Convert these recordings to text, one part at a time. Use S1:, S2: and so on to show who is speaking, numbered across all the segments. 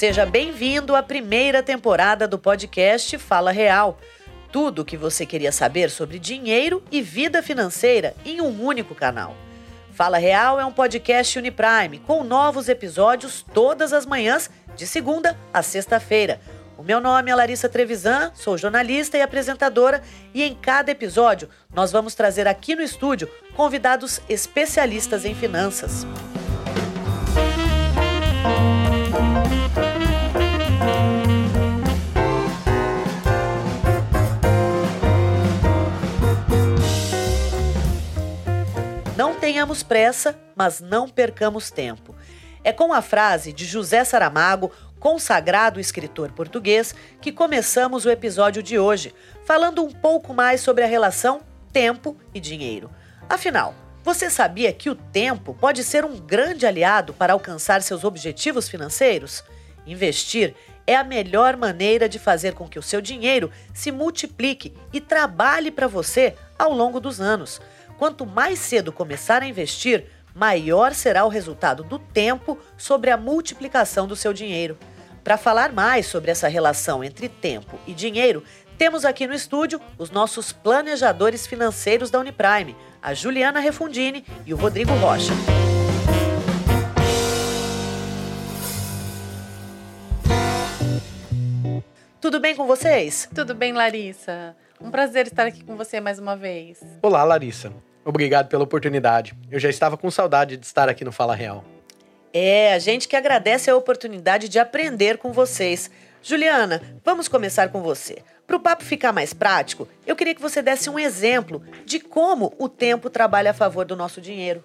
S1: Seja bem-vindo à primeira temporada do podcast Fala Real. Tudo o que você queria saber sobre dinheiro e vida financeira em um único canal. Fala Real é um podcast Uniprime com novos episódios todas as manhãs, de segunda a sexta-feira. O meu nome é Larissa Trevisan, sou jornalista e apresentadora, e em cada episódio nós vamos trazer aqui no estúdio convidados especialistas em finanças. Não tenhamos pressa, mas não percamos tempo. É com a frase de José Saramago, consagrado escritor português, que começamos o episódio de hoje, falando um pouco mais sobre a relação tempo e dinheiro. Afinal, você sabia que o tempo pode ser um grande aliado para alcançar seus objetivos financeiros? Investir é a melhor maneira de fazer com que o seu dinheiro se multiplique e trabalhe para você ao longo dos anos. Quanto mais cedo começar a investir, maior será o resultado do tempo sobre a multiplicação do seu dinheiro. Para falar mais sobre essa relação entre tempo e dinheiro, temos aqui no estúdio os nossos planejadores financeiros da Uniprime, a Juliana Refundini e o Rodrigo Rocha. Tudo bem com vocês?
S2: Tudo bem, Larissa. Um prazer estar aqui com você mais uma vez.
S3: Olá, Larissa. Obrigado pela oportunidade. Eu já estava com saudade de estar aqui no Fala Real.
S1: É, a gente que agradece a oportunidade de aprender com vocês. Juliana, vamos começar com você. Para o papo ficar mais prático, eu queria que você desse um exemplo de como o tempo trabalha a favor do nosso dinheiro.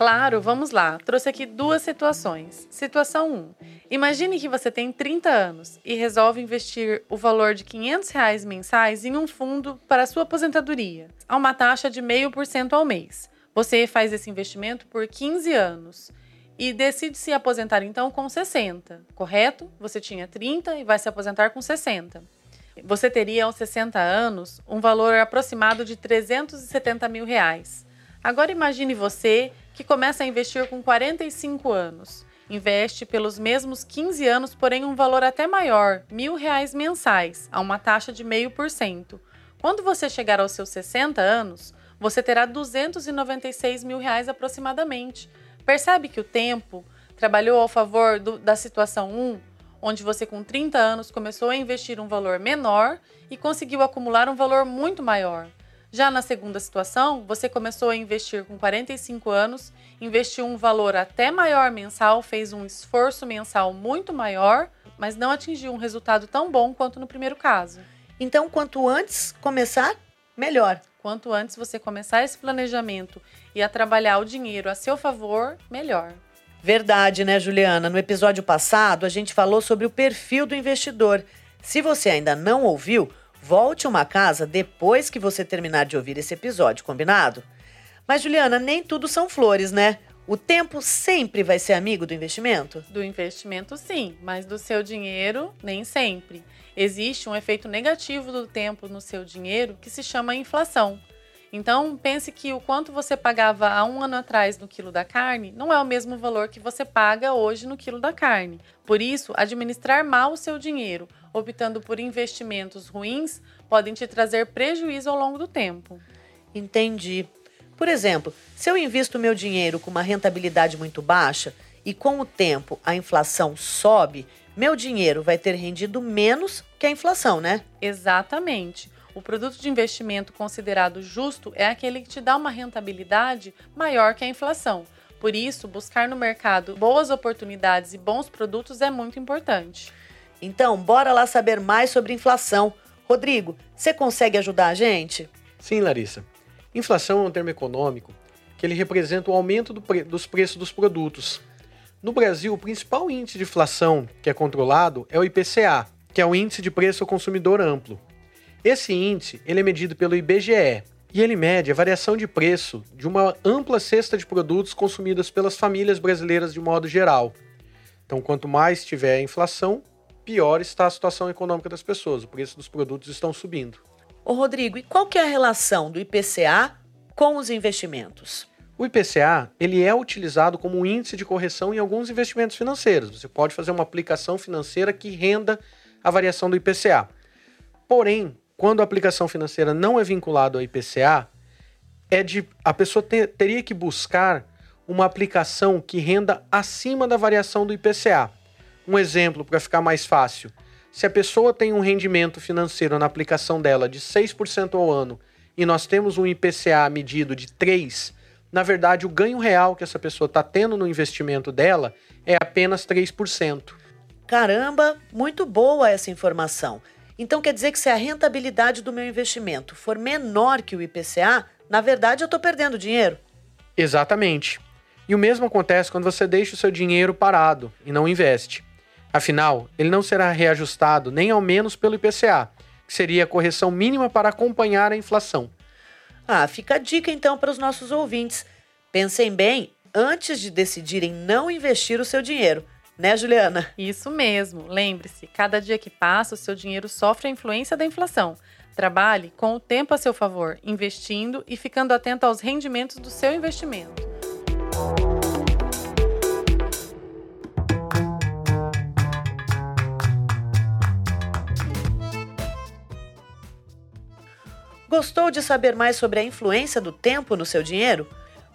S2: Claro, vamos lá. Trouxe aqui duas situações. Situação 1. Imagine que você tem 30 anos e resolve investir o valor de 500 reais mensais em um fundo para sua aposentadoria, a uma taxa de 0,5% ao mês. Você faz esse investimento por 15 anos e decide se aposentar então com 60, correto? Você tinha 30 e vai se aposentar com 60. Você teria aos 60 anos um valor aproximado de 370 mil reais. Agora imagine você que começa a investir com 45 anos. Investe pelos mesmos 15 anos, porém um valor até maior, mil reais mensais, a uma taxa de meio por cento. Quando você chegar aos seus 60 anos, você terá 296 mil reais aproximadamente. Percebe que o tempo trabalhou ao favor do, da situação 1, onde você com 30 anos começou a investir um valor menor e conseguiu acumular um valor muito maior. Já na segunda situação, você começou a investir com 45 anos, investiu um valor até maior mensal, fez um esforço mensal muito maior, mas não atingiu um resultado tão bom quanto no primeiro caso.
S1: Então, quanto antes começar, melhor.
S2: Quanto antes você começar esse planejamento e a trabalhar o dinheiro a seu favor, melhor.
S1: Verdade, né, Juliana? No episódio passado, a gente falou sobre o perfil do investidor. Se você ainda não ouviu, Volte uma casa depois que você terminar de ouvir esse episódio, combinado? Mas, Juliana, nem tudo são flores, né? O tempo sempre vai ser amigo do investimento?
S2: Do investimento, sim, mas do seu dinheiro, nem sempre. Existe um efeito negativo do tempo no seu dinheiro que se chama inflação. Então, pense que o quanto você pagava há um ano atrás no quilo da carne não é o mesmo valor que você paga hoje no quilo da carne. Por isso, administrar mal o seu dinheiro, optando por investimentos ruins, podem te trazer prejuízo ao longo do tempo.
S1: Entendi. Por exemplo, se eu invisto meu dinheiro com uma rentabilidade muito baixa e com o tempo a inflação sobe, meu dinheiro vai ter rendido menos que a inflação, né?
S2: Exatamente. O produto de investimento considerado justo é aquele que te dá uma rentabilidade maior que a inflação. Por isso, buscar no mercado boas oportunidades e bons produtos é muito importante.
S1: Então, bora lá saber mais sobre inflação. Rodrigo, você consegue ajudar a gente?
S3: Sim, Larissa. Inflação é um termo econômico que ele representa o aumento do pre dos preços dos produtos. No Brasil, o principal índice de inflação que é controlado é o IPCA, que é o Índice de Preço ao Consumidor Amplo. Esse índice ele é medido pelo IBGE e ele mede a variação de preço de uma ampla cesta de produtos consumidos pelas famílias brasileiras de modo geral. Então, quanto mais tiver a inflação, pior está a situação econômica das pessoas. O preço dos produtos estão subindo.
S1: Ô Rodrigo, e qual que é a relação do IPCA com os investimentos?
S3: O IPCA ele é utilizado como um índice de correção em alguns investimentos financeiros. Você pode fazer uma aplicação financeira que renda a variação do IPCA. Porém, quando a aplicação financeira não é vinculada ao IPCA, é de a pessoa ter, teria que buscar uma aplicação que renda acima da variação do IPCA. Um exemplo para ficar mais fácil: se a pessoa tem um rendimento financeiro na aplicação dela de 6% ao ano e nós temos um IPCA medido de 3%, na verdade o ganho real que essa pessoa está tendo no investimento dela é apenas 3%.
S1: Caramba, muito boa essa informação. Então quer dizer que se a rentabilidade do meu investimento for menor que o IPCA, na verdade eu estou perdendo dinheiro?
S3: Exatamente. E o mesmo acontece quando você deixa o seu dinheiro parado e não investe. Afinal, ele não será reajustado nem ao menos pelo IPCA, que seria a correção mínima para acompanhar a inflação.
S1: Ah, fica a dica então para os nossos ouvintes. Pensem bem antes de decidirem não investir o seu dinheiro. Né, Juliana?
S2: Isso mesmo. Lembre-se, cada dia que passa, o seu dinheiro sofre a influência da inflação. Trabalhe com o tempo a seu favor, investindo e ficando atento aos rendimentos do seu investimento.
S1: Gostou de saber mais sobre a influência do tempo no seu dinheiro?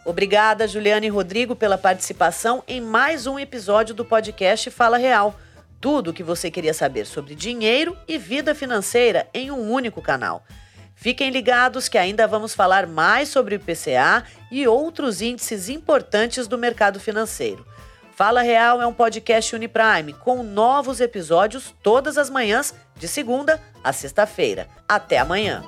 S1: Obrigada, Juliana e Rodrigo, pela participação em mais um episódio do podcast Fala Real. Tudo o que você queria saber sobre dinheiro e vida financeira em um único canal. Fiquem ligados que ainda vamos falar mais sobre o IPCA e outros índices importantes do mercado financeiro. Fala Real é um podcast Uniprime com novos episódios todas as manhãs, de segunda a sexta-feira. Até amanhã!